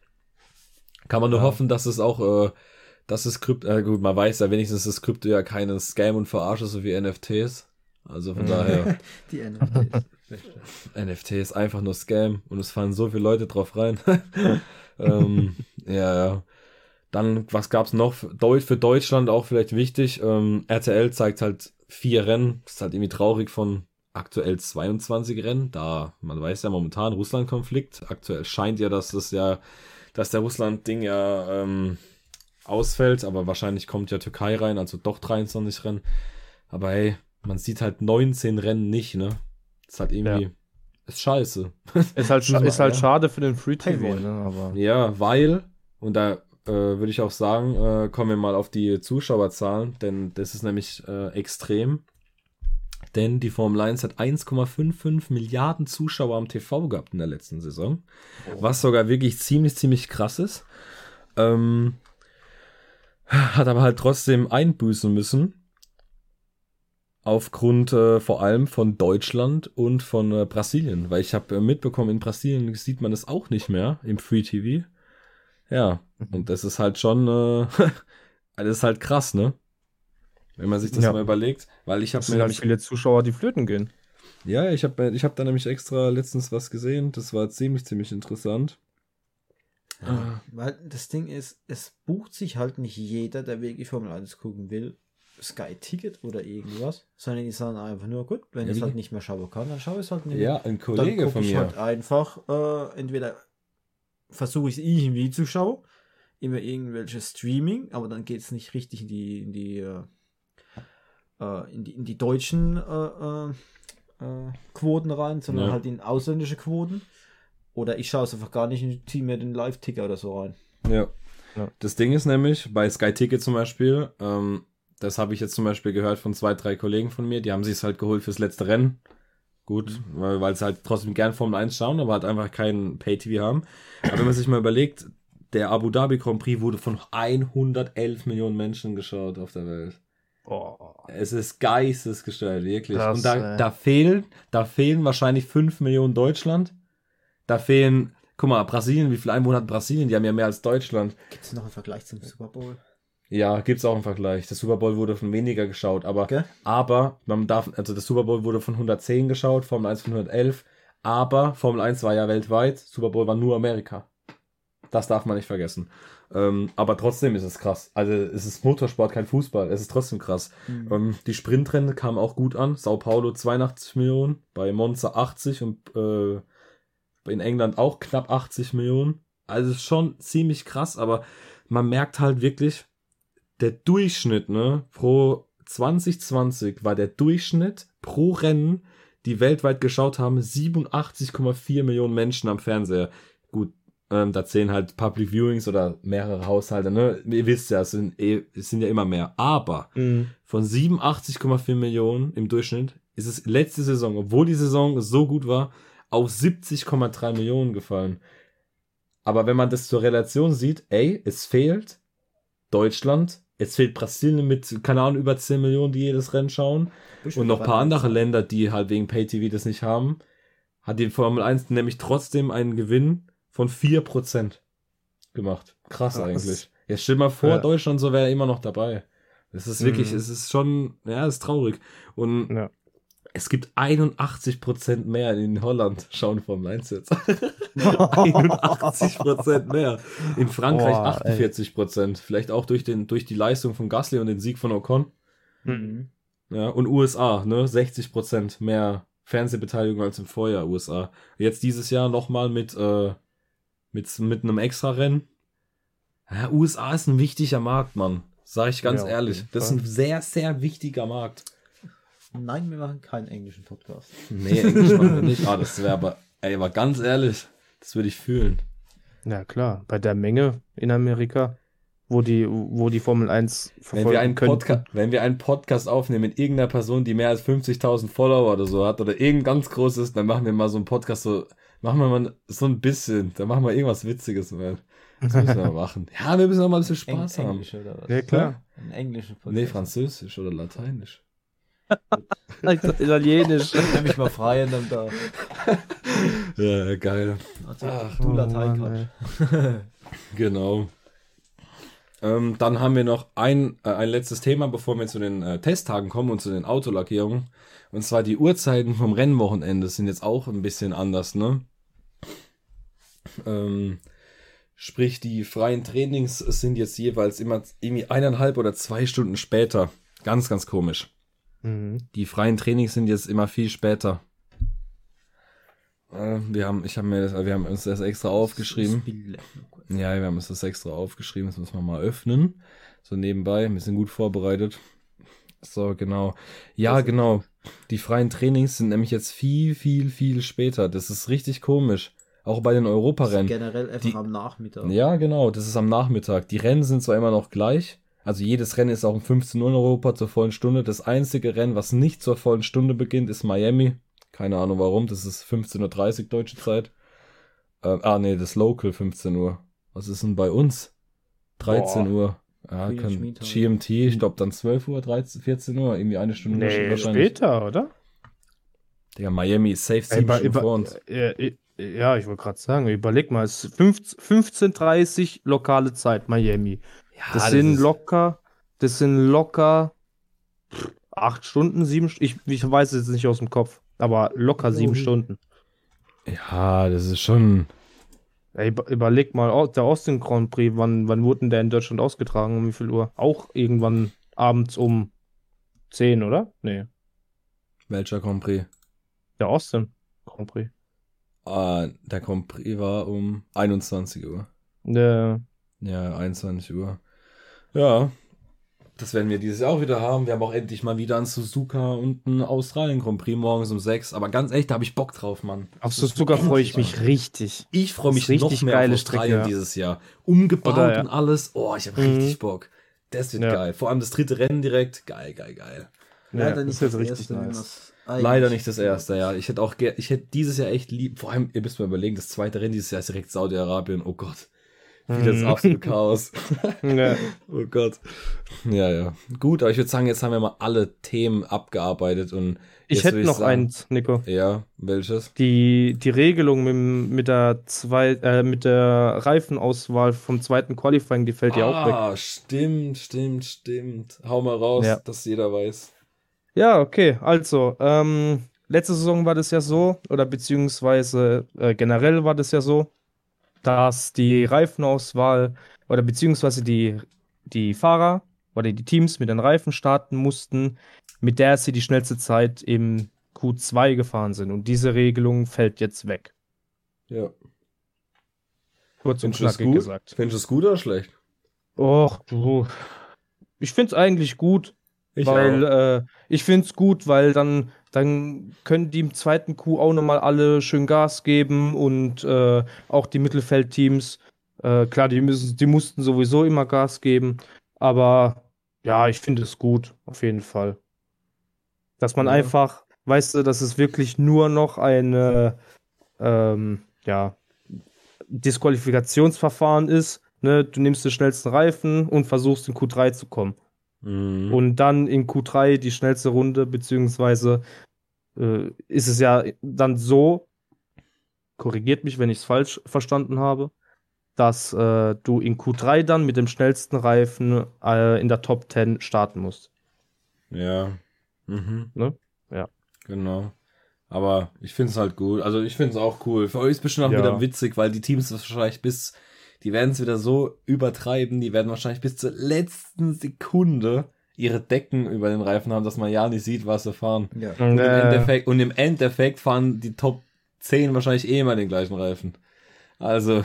Kann man nur Ja. hoffen, dass es auch, äh, dass es Krypto, äh, gut, man weiß ja wenigstens, dass Krypto ja keinen Scam und Verarsche so wie NFTs. Also von daher, *laughs* Die NFTs. *laughs* NFT ist einfach nur Scam und es fallen so viele Leute drauf rein. *laughs* ähm, ja, ja. Dann, was gab's noch? Für Deu- für Deutschland auch vielleicht wichtig. Ähm, RTL zeigt halt vier Rennen. Das ist halt irgendwie traurig von aktuell 22 Rennen. Da, man weiß ja momentan Russland-Konflikt. Aktuell scheint ja, dass das ja, dass der Russland-Ding ja ähm, ausfällt, aber wahrscheinlich kommt ja Türkei rein, also doch 23 Rennen. Aber hey, man sieht halt 19 Rennen nicht, ne? ist halt irgendwie, Ja. ist scheiße. Ist halt, *laughs* scha ist halt ja. schade für den Free TV, ne? Aber Ja, weil, und da äh, würde ich auch sagen, äh, kommen wir mal auf die Zuschauerzahlen, denn das ist nämlich äh, extrem. Denn die Formel 1 hat 1,55 Milliarden Zuschauer am TV gehabt in der letzten Saison. Was sogar wirklich ziemlich, ziemlich krass ist. Ähm, hat aber halt trotzdem einbüßen müssen. Aufgrund äh, vor allem von Deutschland und von äh, Brasilien. Weil ich habe äh, mitbekommen, in Brasilien sieht man das auch nicht mehr im Free TV. Ja, und das ist halt schon, äh, *laughs* das ist halt krass, ne? Wenn man sich das Ja. mal überlegt. Weil ich habe es mir nämlich viele Zuschauer, die flöten gehen. ja, ich habe ich hab da nämlich extra letztens was gesehen. Das war ziemlich, ziemlich interessant. Ja, weil das Ding ist, es bucht sich halt nicht jeder, der wirklich Formel 1 gucken will, Sky Ticket oder irgendwas, sondern die sagen einfach nur, gut, wenn ich es halt nicht mehr schauen kann, dann schaue ich es halt nicht Ja, ein Dann Kollege guck von ich mir. halt einfach, äh, entweder versuche ich es irgendwie zu schauen, immer irgendwelche Streaming, aber dann geht es nicht richtig in die, in die, äh, äh, in die, in die deutschen äh, äh, äh, Quoten rein, sondern Ja. halt in ausländische Quoten. Oder ich schaue es einfach gar nicht und ziehe mir den Live-Ticker oder so rein. Ja. Ja. Das Ding ist nämlich, bei Sky Ticket zum Beispiel, ähm, das habe ich jetzt zum Beispiel gehört von zwei, drei Kollegen von mir, die haben sich es halt geholt fürs letzte Rennen. Gut, weil, weil sie halt trotzdem gern Formel 1 schauen, aber halt einfach kein Pay-TV haben. Aber wenn man sich mal überlegt, der Abu Dhabi Grand Prix wurde von 111 Millionen Menschen geschaut auf der Welt. Boah. Es ist geistesgestört, wirklich. Krass, Und da, da fehlen, da fehlen wahrscheinlich 5 Millionen Deutschland. Da fehlen, guck mal, Brasilien, wie viele Einwohner hat Brasilien? Die haben ja mehr als Deutschland. Gibt es noch einen Vergleich zum Super Bowl? Ja, gibt's auch einen Vergleich. Der Super Bowl wurde von weniger geschaut, aber, Gell? aber man darf, also der Super Bowl wurde von 110 geschaut, Formel 1 von 111, aber Formel 1 war ja weltweit, Super Bowl war nur Amerika. Das darf man nicht vergessen. Ähm, aber trotzdem ist es krass. Also es ist Motorsport, kein Fußball. Es ist trotzdem krass. Mhm. Ähm, die Sprintrennen kamen auch gut an. Sao Paulo 82 Millionen, bei Monza 80 und äh, in England auch knapp 80 Millionen. Also es ist schon ziemlich krass, aber man merkt halt wirklich, der Durchschnitt, ne, pro 2020 war der Durchschnitt pro Rennen, die weltweit geschaut haben, 87,4 Millionen Menschen am Fernseher. Gut, ähm, da zählen halt Public Viewings oder mehrere Haushalte, ne? Ihr wisst ja, es sind, eh, es sind ja immer mehr. Aber Mhm. von 87,4 Millionen im Durchschnitt ist es letzte Saison, obwohl die Saison so gut war, auf 70,3 Millionen gefallen. Aber wenn man das zur Relation sieht, ey, es fehlt Deutschland, es fehlt Brasilien mit, keine Ahnung, über 10 Millionen, die jedes Rennen schauen. Und noch ein paar andere Länder, die halt wegen Pay-TV das nicht haben, hat die Formel 1 nämlich trotzdem einen Gewinn von 4% gemacht. Krass Krass. eigentlich. Jetzt stell mal vor, Ja. Deutschland so wäre immer noch dabei. Es ist wirklich, Mhm. es ist schon, ja, es ist traurig. Und Ja. Es gibt 81% mehr in Holland, schauen Formel 1 jetzt. *laughs* 81% mehr. In Frankreich Boah, 48%. Vielleicht auch durch, den, durch die Leistung von Gasly und den Sieg von Ocon. Mhm. Ja, und USA, ne, 60% mehr Fernsehbeteiligung als im Vorjahr USA. Jetzt dieses Jahr nochmal mit, äh, mit, mit einem Extra-Rennen. Ja, USA ist ein wichtiger Markt, Mann. Sag ich ganz Ja, ehrlich. Das ist ein sehr, sehr wichtiger Markt. Nein, wir machen keinen englischen Podcast. Nee, Englisch machen wir nicht. Ah, das wäre aber, ey, aber ganz ehrlich, das würde ich fühlen. Ja, klar. Bei der Menge in Amerika, wo die, wo die Formel 1 Wenn wir, einen können. Podca wenn wir einen Podcast aufnehmen mit irgendeiner Person, die mehr als 50.000 Follower oder so hat oder irgend ganz großes, dann machen wir mal so einen Podcast so, machen wir mal so ein bisschen, dann machen wir irgendwas Witziges, man. Das müssen wir *laughs* machen. Ja, wir müssen auch mal ein bisschen Spaß Eng haben. Englisch oder was? Ja, klar. Ein englischer Podcast. Nee, Französisch oder Lateinisch. Italienisch. Nimm mich mal frei und dann da. *laughs* Ja, geil. Also, Ach, du Latein Mann, kannst. *laughs* Genau. Ähm, dann haben wir noch ein, äh, ein letztes Thema, bevor wir zu den äh, Testtagen kommen und zu den Autolackierungen. Und zwar die Uhrzeiten vom Rennwochenende sind jetzt auch ein bisschen anders, ne? Ähm, sprich, die freien Trainings sind jetzt jeweils immer irgendwie eineinhalb oder zwei Stunden später. Ganz, ganz komisch. Mhm. Die freien Trainings sind jetzt immer viel später. Äh, wir haben, ich habe mir das, wir haben uns das extra aufgeschrieben. Ja, wir haben uns das extra aufgeschrieben. Das müssen wir mal öffnen. So nebenbei. Wir sind gut vorbereitet. So, genau. Ja, genau. Die freien Trainings sind nämlich jetzt viel, viel, viel später. Das ist richtig komisch. Auch bei den Europarennen. Generell einfach Die- am Nachmittag. Ja, genau. Das ist am Nachmittag. Die Rennen sind zwar immer noch gleich. Also jedes Rennen ist auch um 15 Uhr in Europa zur vollen Stunde. Das einzige Rennen, was nicht zur vollen Stunde beginnt, ist Miami. Keine Ahnung warum. Das ist 15.30 Uhr deutsche Zeit. Ähm, ah, nee, das Local 15 Uhr. Was ist denn bei uns? 13 Boah. Uhr. Ja, Time. GMT, ich glaube dann 12 Uhr, 13, 14 Uhr, irgendwie eine Stunde Nee, wahrscheinlich. später, oder? Digga, Miami ist safe Ey, sieben über, Stunden über, vor uns. äh, äh, ja, ich wollte gerade sagen, überleg mal, es ist 15 15.30 lokale Zeit, Miami. Ja, Das, sind ist- locker, das sind locker acht Stunden, sieben Stunden. Ich, ich weiß es jetzt nicht aus dem Kopf, aber locker sieben Oh. Stunden. Ja, das ist schon. Ey, über- überleg mal, der Austin Grand Prix, wann, wann wurde denn der in Deutschland ausgetragen? Um wie viel Uhr? Auch irgendwann abends um 10, oder? Nee, Welcher Grand Prix? der Austin Grand Prix. Ah, der Grand Prix war um 21 Uhr. Der, Ja, 21 Uhr. Ja, das werden wir dieses Jahr auch wieder haben. Wir haben auch endlich mal wieder einen Suzuka und einen Australien Grand Prix morgens um 6. Aber ganz ehrlich, da habe ich Bock drauf, Mann. auf Suzuka freue ich mich richtig. Ich freue mich Das ist noch richtig mehr geile auf Australien Strecke, ja. dieses Jahr. Umgebaut Oder, ja. und alles. Oh, ich habe Mhm. richtig Bock. Das wird Ja. geil. Vor allem das dritte Rennen direkt. Geil, geil, geil. Leider das nicht das richtig erste, nice. Leider nicht das erste, ja. Ich hätte auch, ich hätte dieses Jahr echt lieb, vor allem, ihr müsst mal überlegen, das zweite Rennen dieses Jahr ist direkt Saudi-Arabien. Oh Gott. Das Mhm. absolute Chaos. *laughs* Ja. Oh Gott. Ja, ja. Gut, aber ich würde sagen, jetzt haben wir mal alle Themen abgearbeitet und Ich hätte noch sagen- eins, Nico. Ja, welches? Die, die Regelung mit, mit, der zwei, äh, mit der Reifenauswahl vom zweiten Qualifying, die fällt ja auch weg. Ah, stimmt, stimmt, stimmt. Hau mal raus, Ja. dass jeder weiß. Ja, okay. Also, ähm, letzte Saison war das ja so, oder beziehungsweise äh, generell war das ja so, dass die Reifenauswahl oder beziehungsweise die, die Fahrer oder die Teams mit den Reifen starten mussten, mit der sie die schnellste Zeit im Q2 gefahren sind. Und diese Regelung fällt jetzt weg. Ja. Kurz und es knackig gesagt. Findest du es gut oder schlecht? Och, du. Ich find's eigentlich gut. Ich weil äh, ich finde es gut, weil dann, dann können die im zweiten Coup auch nochmal alle schön Gas geben und äh, auch die Mittelfeldteams. Äh, klar, die, müssen, die mussten sowieso immer Gas geben, aber ja, ich finde es gut, auf jeden Fall. Dass man ja. einfach, weißt du, dass es wirklich nur noch eine, ähm, ja, Disqualifikationsverfahren ist. Ne? Du nimmst den schnellsten Reifen und versuchst in Q3 zu kommen. Mhm. Und dann in Q3 die schnellste Runde, beziehungsweise äh, ist es ja dann so, korrigiert mich, wenn ich es falsch verstanden habe, dass äh, du in Q3 dann mit dem schnellsten Reifen äh, in der Top 10 starten musst. Ja. Mhm. Ne? Ja. Genau. Aber ich finde es halt gut. Also ich finde es auch cool. Für euch ist es bestimmt auch ja. wieder witzig, weil die Teams wahrscheinlich bis, die werden es wieder so übertreiben, die werden wahrscheinlich bis zur letzten Sekunde ihre Decken über den Reifen haben, dass man ja nicht sieht, was sie fahren. Ja. Und, äh. im Endeffekt, und im Endeffekt fahren die Top 10 wahrscheinlich eh immer den gleichen Reifen. Also.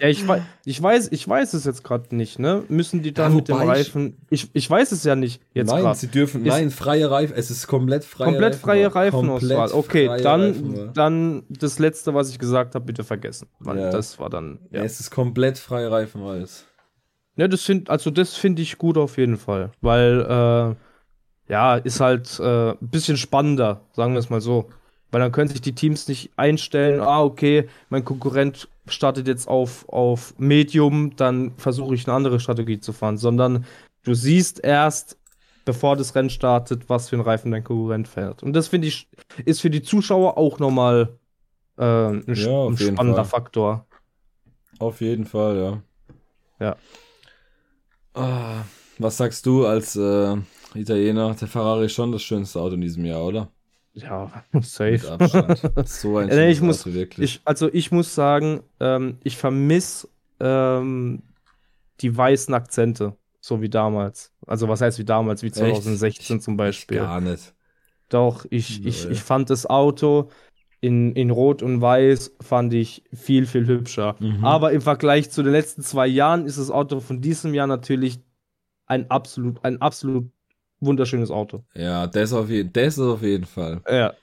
ja, ich, weiß, ich weiß, ich weiß es jetzt gerade nicht, ne? Müssen die dann ja, mit dem Reifen. Ich, ich weiß es ja nicht jetzt Nein, grad. sie dürfen. Ist, nein, freie Reifen. Es ist komplett freie Komplett freie Reifenauswahl. Okay, dann, Reifen, dann das letzte, was ich gesagt habe, bitte vergessen. Weil ja. das war dann. Ja. es ist komplett freie Reifenreis. Ja, das find, also das finde ich gut auf jeden Fall. Weil, äh, ja, ist halt äh, ein bisschen spannender, sagen wir es mal so. Weil dann können sich die Teams nicht einstellen, ah, okay, mein Konkurrent startet jetzt auf, auf Medium, dann versuche ich eine andere Strategie zu fahren, sondern du siehst erst, bevor das Rennen startet, was für ein Reifen dein Konkurrent fährt. Und das finde ich, ist für die Zuschauer auch nochmal äh, ein, ja, ein spannender Fall. Faktor. Auf jeden Fall, ja. Ja. Ah, was sagst du als äh, Italiener? Der Ferrari ist schon das schönste Auto in diesem Jahr, oder? Ja, *laughs* safe. *laughs* so ein nee, ich muss, wirklich. Ich, also ich muss sagen, ähm, ich vermisse ähm, die weißen Akzente, so wie damals. Also was heißt wie damals, wie 2016 Echt? zum Beispiel. Gar nicht. Doch, ich, ich, ich fand das Auto in, in Rot und Weiß fand ich viel, viel hübscher. Mhm. Aber im Vergleich zu den letzten zwei Jahren ist das Auto von diesem Jahr natürlich ein absolut, ein absolut wunderschönes Auto. Ja, das auf, je das ist auf jeden Fall. Ja.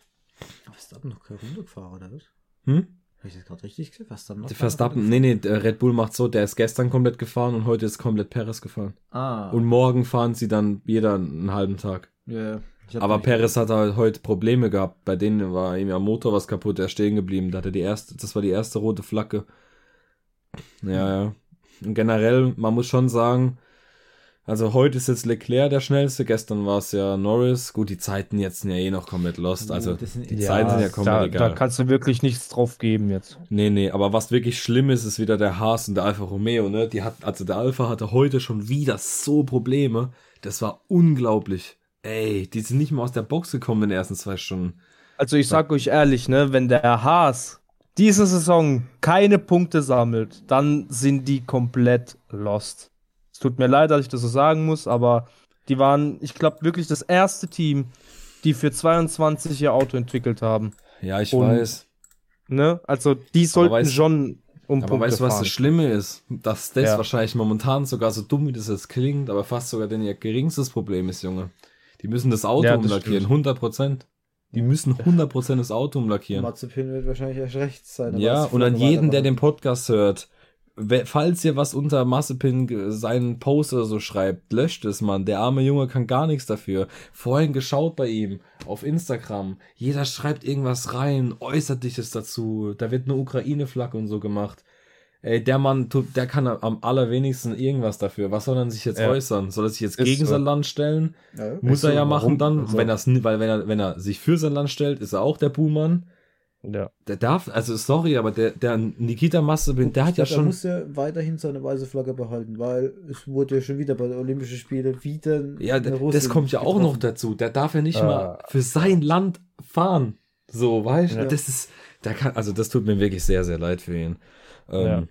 Verstappen noch keine Runde gefahren, oder was? Hm? Habe ich das gerade richtig gesehen? Verstappen noch Verstappen, nee, nee, der Red Bull macht so, der ist gestern komplett gefahren und heute ist komplett Perez gefahren. Ah. Und morgen fahren sie dann jeder einen halben Tag. Ja, yeah. Aber Perez hat halt heute Probleme gehabt. Bei denen war ihm am Motor was kaputt, er ist stehen geblieben. Da hat er die erste, das war die erste rote Flagge. Ja, ja. Und generell, man muss schon sagen, also heute ist jetzt Leclerc der schnellste, gestern war es ja Norris. Gut, die Zeiten jetzt sind ja eh noch komplett lost. Also sind, die ja, Zeiten sind ja komplett da, egal. Da kannst du wirklich nichts drauf geben jetzt. Nee, nee, aber was wirklich schlimm ist, ist wieder der Haas und der Alfa Romeo, ne? Die hat, also der Alfa hatte heute schon wieder so Probleme. Das war unglaublich. Ey, die sind nicht mal aus der Box gekommen in den ersten zwei Stunden. Also ich sag euch ehrlich, ne, wenn der Haas diese Saison keine Punkte sammelt, dann sind die komplett lost. Es tut mir leid, dass ich das so sagen muss, aber die waren, ich glaube, wirklich das erste Team, die für 22 ihr Auto entwickelt haben. Ja, ich Und, weiß. Ne? Also, die sollten weißt, schon um aber Punkte weißt du, was das Schlimme ist? Dass das ja. wahrscheinlich momentan sogar so dumm, wie das jetzt klingt, aber fast sogar denn ihr geringstes Problem ist, Junge. Die müssen das Auto ja, das umlackieren, stimmt. 100 Prozent. Die müssen 100% das Auto umlackieren. Mazepin wird wahrscheinlich erst rechts sein. Ja, und an jeden, der den Podcast hört, falls ihr was unter Massepin seinen Post oder so schreibt, löscht es, Mann. Der arme Junge kann gar nichts dafür. Vorhin geschaut bei ihm auf Instagram. Jeder schreibt irgendwas rein, äußert dich es dazu. Da wird eine Ukraine-Flagge und so gemacht. Ey, der Mann, tut, der kann am allerwenigsten irgendwas dafür. Was soll er sich jetzt ja. äußern? Soll er sich jetzt ist gegen so. sein Land stellen? Ja, Muss er ja machen dann, also. wenn er weil wenn er, wenn er sich für sein Land stellt, ist er auch der Buhmann. Ja. Der darf, also sorry, aber der, der Nikita Massebin, der hat ja schon. Der muss ja weiterhin seine weiße Flagge behalten, weil es wurde ja schon wieder bei den Olympischen Spielen wieder. Ja, das kommt ja auch noch dazu. Der darf ja nicht ah. mal für sein Land fahren. So, weißt du? Ja. Das ist, der kann, also das tut mir wirklich sehr, sehr leid für ihn. Ähm, ja.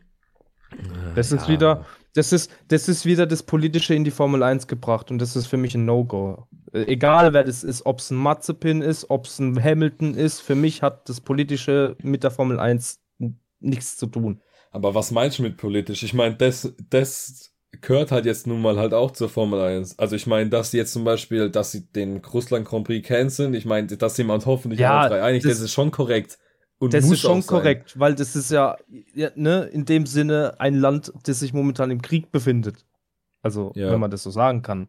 Das ist ja. wieder, das ist, das ist wieder das Politische in die Formel 1 gebracht und das ist für mich ein No-Go. Äh, egal wer das ist, ob es ein Mazepin ist, ob es ein Hamilton ist, für mich hat das Politische mit der Formel 1 nichts zu tun. Aber was meinst du mit politisch? Ich meine, das, das gehört halt jetzt nun mal halt auch zur Formel 1. Also ich meine, dass sie jetzt zum Beispiel, dass sie den Russland Grand Prix canceln, ich meine, dass sie mal hoffentlich Ja, drei einig, das, das- ist schon korrekt. Und Das ist schon sein. korrekt, weil das ist ja, ja ne, in dem Sinne ein Land, das sich momentan im Krieg befindet. Also, Ja. wenn man das so sagen kann.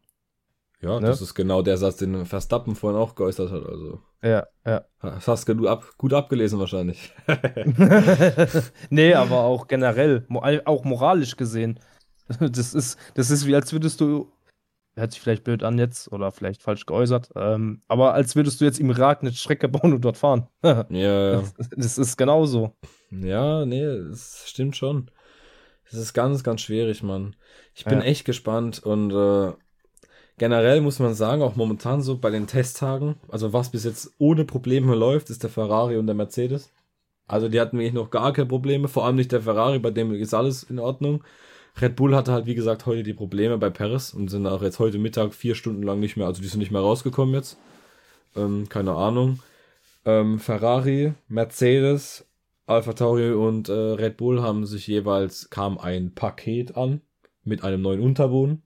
Ja, Ne? das ist genau der Satz, den Verstappen vorhin auch geäußert hat. Also Ja, ja. das hast du ab, gut abgelesen wahrscheinlich. *laughs* nee, aber auch generell, auch moralisch gesehen. Das ist, das ist wie, als würdest du, hört sich vielleicht blöd an jetzt oder vielleicht falsch geäußert, ähm, aber als würdest du jetzt im Irak eine Strecke bauen und dort fahren. *laughs* ja, ja. Das ist genauso. Ja, nee, es stimmt schon. Es ist ganz, ganz schwierig, Mann. Ich bin Ja. echt gespannt und äh, generell muss man sagen, auch momentan so bei den Testtagen, also was bis jetzt ohne Probleme läuft, ist der Ferrari und der Mercedes. Also die hatten wirklich noch gar keine Probleme, vor allem nicht der Ferrari, bei dem ist alles in Ordnung. Red Bull hatte halt, wie gesagt, heute die Probleme bei Paris und sind auch jetzt heute Mittag vier Stunden lang nicht mehr, also die sind nicht mehr rausgekommen jetzt. Ähm, keine Ahnung. Ähm, Ferrari, Mercedes, Alpha Tauri und äh, Red Bull haben sich jeweils, kam ein Paket an mit einem neuen Unterboden.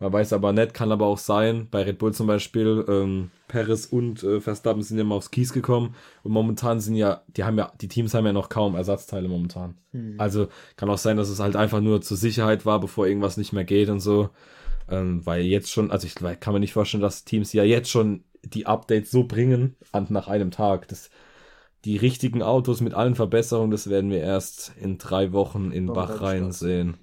Man weiß aber nicht, kann aber auch sein, bei Red Bull zum Beispiel, ähm, Perez und äh, Verstappen sind ja mal aufs Kies gekommen und momentan sind ja, die haben ja, die Teams haben ja noch kaum Ersatzteile momentan. Also kann auch sein, dass es halt einfach nur zur Sicherheit war, bevor irgendwas nicht mehr geht und so. Ähm, weil jetzt schon, also ich kann mir nicht vorstellen, dass Teams ja jetzt schon die Updates so bringen an, nach einem Tag. Das, die richtigen Autos mit allen Verbesserungen, das werden wir erst in drei Wochen in Bahrain sehen.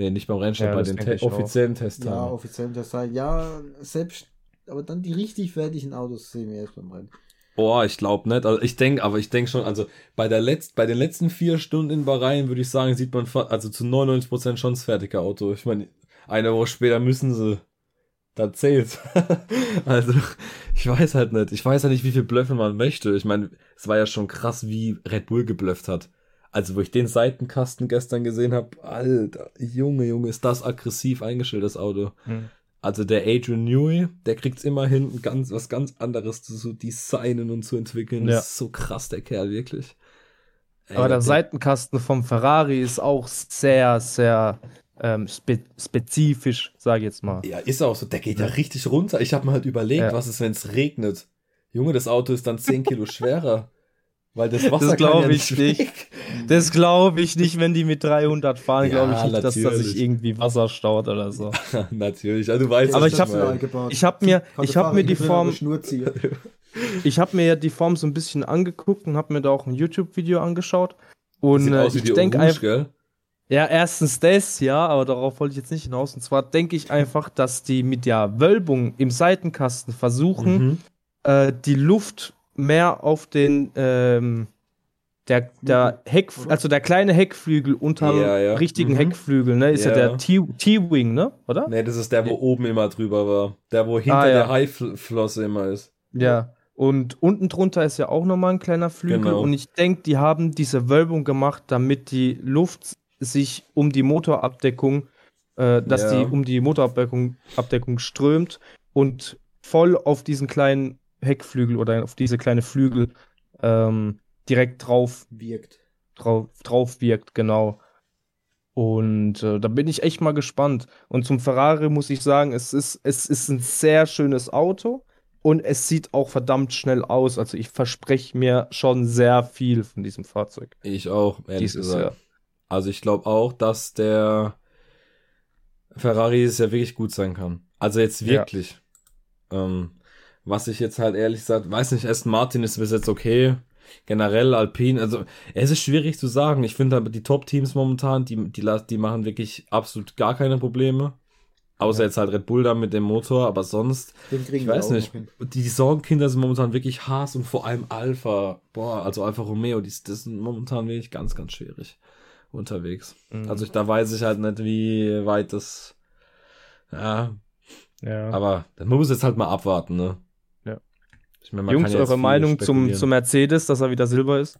Nee, nicht beim Rennstart, Ja, bei den te offiziellen Ja, Testtagen. offiziell das sei, ja, selbst, aber dann die richtig fertigen Autos sehen wir erst beim Rennen. Boah, ich glaube nicht. Also ich denke, aber ich denke schon, also bei der letzt, bei den letzten vier Stunden in Bahrain würde ich sagen, sieht man also zu 99% schon das fertige Auto. Ich meine, eine Woche später müssen sie. Da zählt. *laughs* also, ich weiß halt nicht. Ich weiß halt nicht, wie viel Blöffe man möchte. Ich meine, es war ja schon krass, wie Red Bull geblufft hat. Also, wo ich den Seitenkasten gestern gesehen habe, Alter, Junge, Junge, ist das aggressiv eingestellt, das Auto. Hm. Also der Adrian Newey, der kriegt's immer hin, ganz, was ganz anderes zu so designen und zu entwickeln. Ja. Das ist so krass, der Kerl, wirklich. Ey, Aber der der- Seitenkasten vom Ferrari ist auch sehr, sehr ähm, spe spezifisch, sage ich jetzt mal. Ja, ist auch so. Der geht ja richtig runter. Ich habe mir halt überlegt, Ja. was ist, wenn es regnet. Junge, das Auto ist dann 10 Kilo *laughs* schwerer. Weil das Wasser Das glaub kann ja ich nicht. weg. Das glaube ich nicht, wenn die mit 300 fahren, Ja, glaube ich nicht, dass da natürlich. sich irgendwie Wasser staut oder so. *laughs* Natürlich, also du weißt, Aber was ich hab- meine. Ich habe mir, ich habe mir die Form, ich *laughs* habe mir ja die Form so ein bisschen angeguckt und habe mir da auch ein YouTube-Video angeschaut. Und Sieht äh, aus wie ich denke einfach, gell? ja, erstens das, ja, aber darauf wollte ich jetzt nicht hinaus. Und zwar denke ich einfach, dass die mit der Wölbung im Seitenkasten versuchen, Mhm. äh, die Luft mehr auf den ähm, der, der Heck, also der kleine Heckflügel unterm Ja, ja. richtigen Mhm. Heckflügel, ne, ist ja, Ja. der T- T-Wing, ne, oder? Nee, das ist der, wo oben immer drüber war. Der, wo hinter Ah, ja. der Haiflosse immer ist. Ja. Und unten drunter ist ja auch nochmal ein kleiner Flügel. Genau. Und ich denke, die haben diese Wölbung gemacht, damit die Luft sich um die Motorabdeckung, äh, dass Ja. die um die Motorabdeckung Abdeckung strömt und voll auf diesen kleinen Heckflügel oder auf diese kleine Flügel ähm, direkt drauf, Wirkt. drauf, drauf wirkt, genau. Und äh, da bin ich echt mal gespannt. Und zum Ferrari muss ich sagen, es ist, es ist ein sehr schönes Auto und es sieht auch verdammt schnell aus. Also ich verspreche mir schon sehr viel von diesem Fahrzeug. Ich auch, ehrlich Dieses gesagt. Jahr. Also ich glaube auch, dass der Ferrari es ja wirklich gut sein kann. Also jetzt Ja. wirklich. Ähm, was ich jetzt halt ehrlich gesagt, weiß nicht, Aston Martin ist bis jetzt okay. Generell Alpine, also es ist schwierig zu sagen. Ich finde aber die Top-Teams momentan, die, die, die machen wirklich absolut gar keine Probleme. Außer Ja. jetzt halt Red Bull da mit dem Motor, aber sonst Den kriegen ich wir weiß auch nicht. Die Sorgenkinder sind momentan wirklich Haas und vor allem Alpha. Boah, also Alpha Romeo, die, das sind momentan wirklich ganz, ganz schwierig unterwegs. Mhm. Also ich, da weiß ich halt nicht, wie weit das. Ja, Ja. aber man muss jetzt halt mal abwarten, ne? Ja. Ich meine, man Jungs, ja eure Meinung zum, zum Mercedes, dass er wieder Silber ist?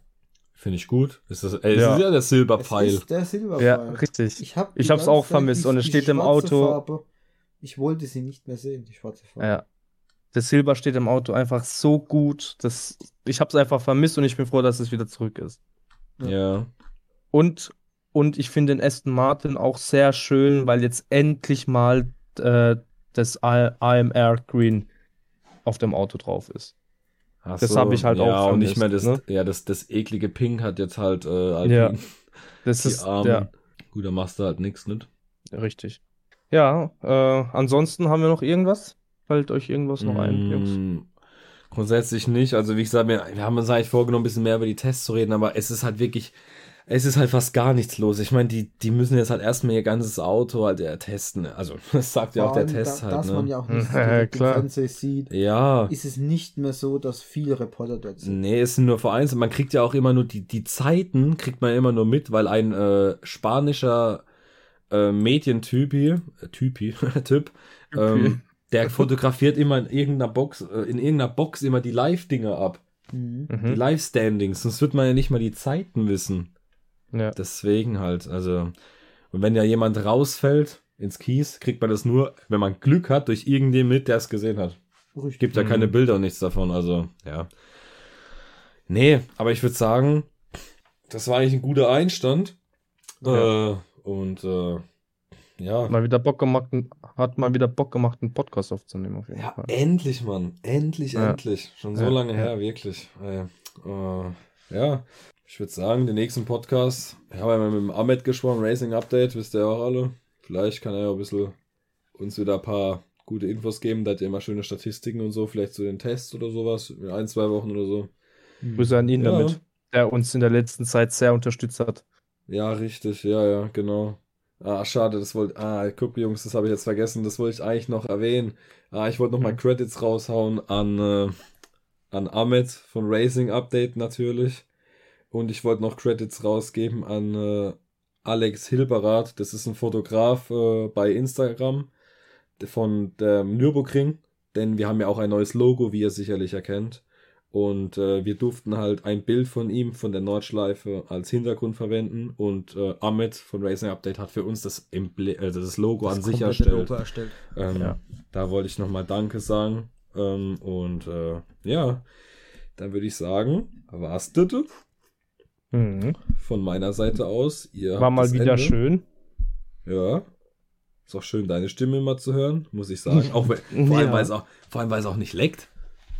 Finde ich gut. Ist das, ey, Ja. es ist ja der Es Silberpfeil. ist der Ja, Silberpfeil. richtig. Ich, hab Ich hab's auch vermisst die- und es steht im Auto. Farbe. Ich wollte sie nicht mehr sehen, die schwarze Farbe. Ja. Das Silber steht im Auto einfach so gut. Das, ich habe es einfach vermisst und ich bin froh, dass es wieder zurück ist. Ja. Und Und ich finde den Aston Martin auch sehr schön, weil jetzt endlich mal äh, das AMR Green auf dem Auto drauf ist. Ach Das so, habe ich halt ja, auch und nicht mehr das, vermisst, ja, das, das eklige Pink hat jetzt halt, äh, Alpine, Ja, *laughs* Das die ist Armen. ja Gut, da machst du halt nichts, nicht? richtig. Ja, äh, ansonsten haben wir noch irgendwas? Fällt euch irgendwas noch ein, Jungs? Mm, Grundsätzlich nicht. Also wie gesagt, wir, wir haben uns eigentlich vorgenommen, ein bisschen mehr über die Tests zu reden, aber es ist halt wirklich, es ist halt fast gar nichts los. Ich meine, die, die müssen jetzt halt erstmal ihr ganzes Auto halt äh, testen. Also *laughs* das sagt ja auch der Test da, halt, dass man ne? ja auch *laughs* nicht so Ja, klar. Fernsehen sieht, Ja. ist es nicht mehr so, dass viele Reporter dort sind. Nee, es sind nur vereinzelt. Man kriegt ja auch immer nur die, die Zeiten, kriegt man immer nur mit, weil ein äh, spanischer äh, Medientypi, äh, Typi, *laughs* Typ, ähm, der fotografiert immer in irgendeiner Box, äh, in irgendeiner Box immer die Live-Dinger ab. Mhm. Die Mhm. Live-Standings, sonst wird man ja nicht mal die Zeiten wissen. Ja. Deswegen halt, also. Und wenn ja jemand rausfällt ins Kies, kriegt man das nur, wenn man Glück hat, durch irgendjemanden mit, der es gesehen hat. Richtig. Gibt ja keine Bilder und nichts davon, also, ja. Nee, aber ich würde sagen, das war eigentlich ein guter Einstand. Ja. Äh, und, äh, ja. Mal wieder Bock gemacht, hat mal wieder Bock gemacht, einen Podcast aufzunehmen, auf jeden Ja, Fall. endlich, Mann. Endlich, Ja. endlich. Schon so Ja, lange ja. her, wirklich. Äh, äh, ja, ich würde sagen, den nächsten Podcast, ich habe ja mal mit dem Ahmed gesprochen, Racing Update, wisst ihr auch alle. Vielleicht kann er ja ein bisschen uns wieder ein paar gute Infos geben, da hat er immer schöne Statistiken und so, vielleicht zu den Tests oder sowas, in ein, zwei Wochen oder so. Grüße an ihn Ja. damit, der uns in der letzten Zeit sehr unterstützt hat. Ja, richtig, ja, ja, genau. Ah, schade, das wollte, ah, guck, Jungs, das habe ich jetzt vergessen, das wollte ich eigentlich noch erwähnen. Ah, ich wollte noch mal Credits raushauen an, äh, an Ahmed von Racing Update natürlich. Und ich wollte noch Credits rausgeben an äh, Alex Hilberath, das ist ein Fotograf äh, bei Instagram von dem Nürburgring, denn wir haben ja auch ein neues Logo, wie ihr sicherlich erkennt. Und äh, wir durften halt ein Bild von ihm, von der Nordschleife, als Hintergrund verwenden. Und äh, Ahmed von Racing Update hat für uns das, Emble also das Logo Das an sich erstellt. Logo erstellt. Ähm, Ja. Da wollte ich nochmal Danke sagen. Ähm, und äh, ja, dann würde ich sagen, war's das Mhm. von meiner Seite aus. Ihr War mal das wieder Ende. schön. Ja. Ist auch schön, deine Stimme mal zu hören, muss ich sagen. Auch wenn, *laughs* vor, allem, Ja. weil es auch, vor allem, weil es auch nicht leckt.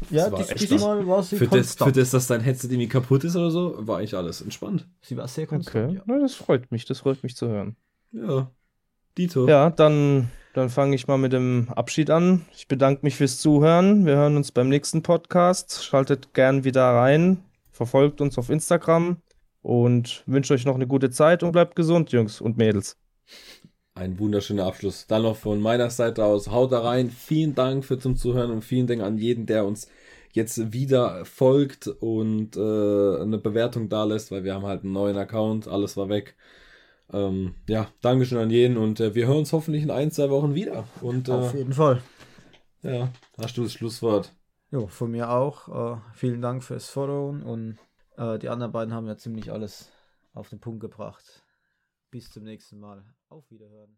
Ja, war dies, echt diesmal war sie Für das, für das, dass dein Headset irgendwie kaputt ist oder so, war eigentlich alles entspannt. Sie war sehr konstant, Okay, ja. Das freut mich, das freut mich zu hören. Ja. Dito. Ja, dann, dann fange ich mal mit dem Abschied an. Ich bedanke mich fürs Zuhören. Wir hören uns beim nächsten Podcast. Schaltet gern wieder rein. Verfolgt uns auf Instagram und wünsche euch noch eine gute Zeit und bleibt gesund, Jungs und Mädels. Ein wunderschöner Abschluss. Dann noch von meiner Seite aus. Haut da rein. Vielen Dank für zum Zuhören und vielen Dank an jeden, der uns jetzt wieder folgt und äh, eine Bewertung da lässt, weil wir haben halt einen neuen Account. Alles war weg. Ähm, ja, Dankeschön an jeden und äh, wir hören uns hoffentlich in ein, zwei Wochen wieder. Und Auf äh, jeden Fall. ja, hast du das Schlusswort. Jo, von mir auch. Äh, vielen Dank fürs Followen und äh, die anderen beiden haben ja ziemlich alles auf den Punkt gebracht. Bis zum nächsten Mal. Auf Wiederhören.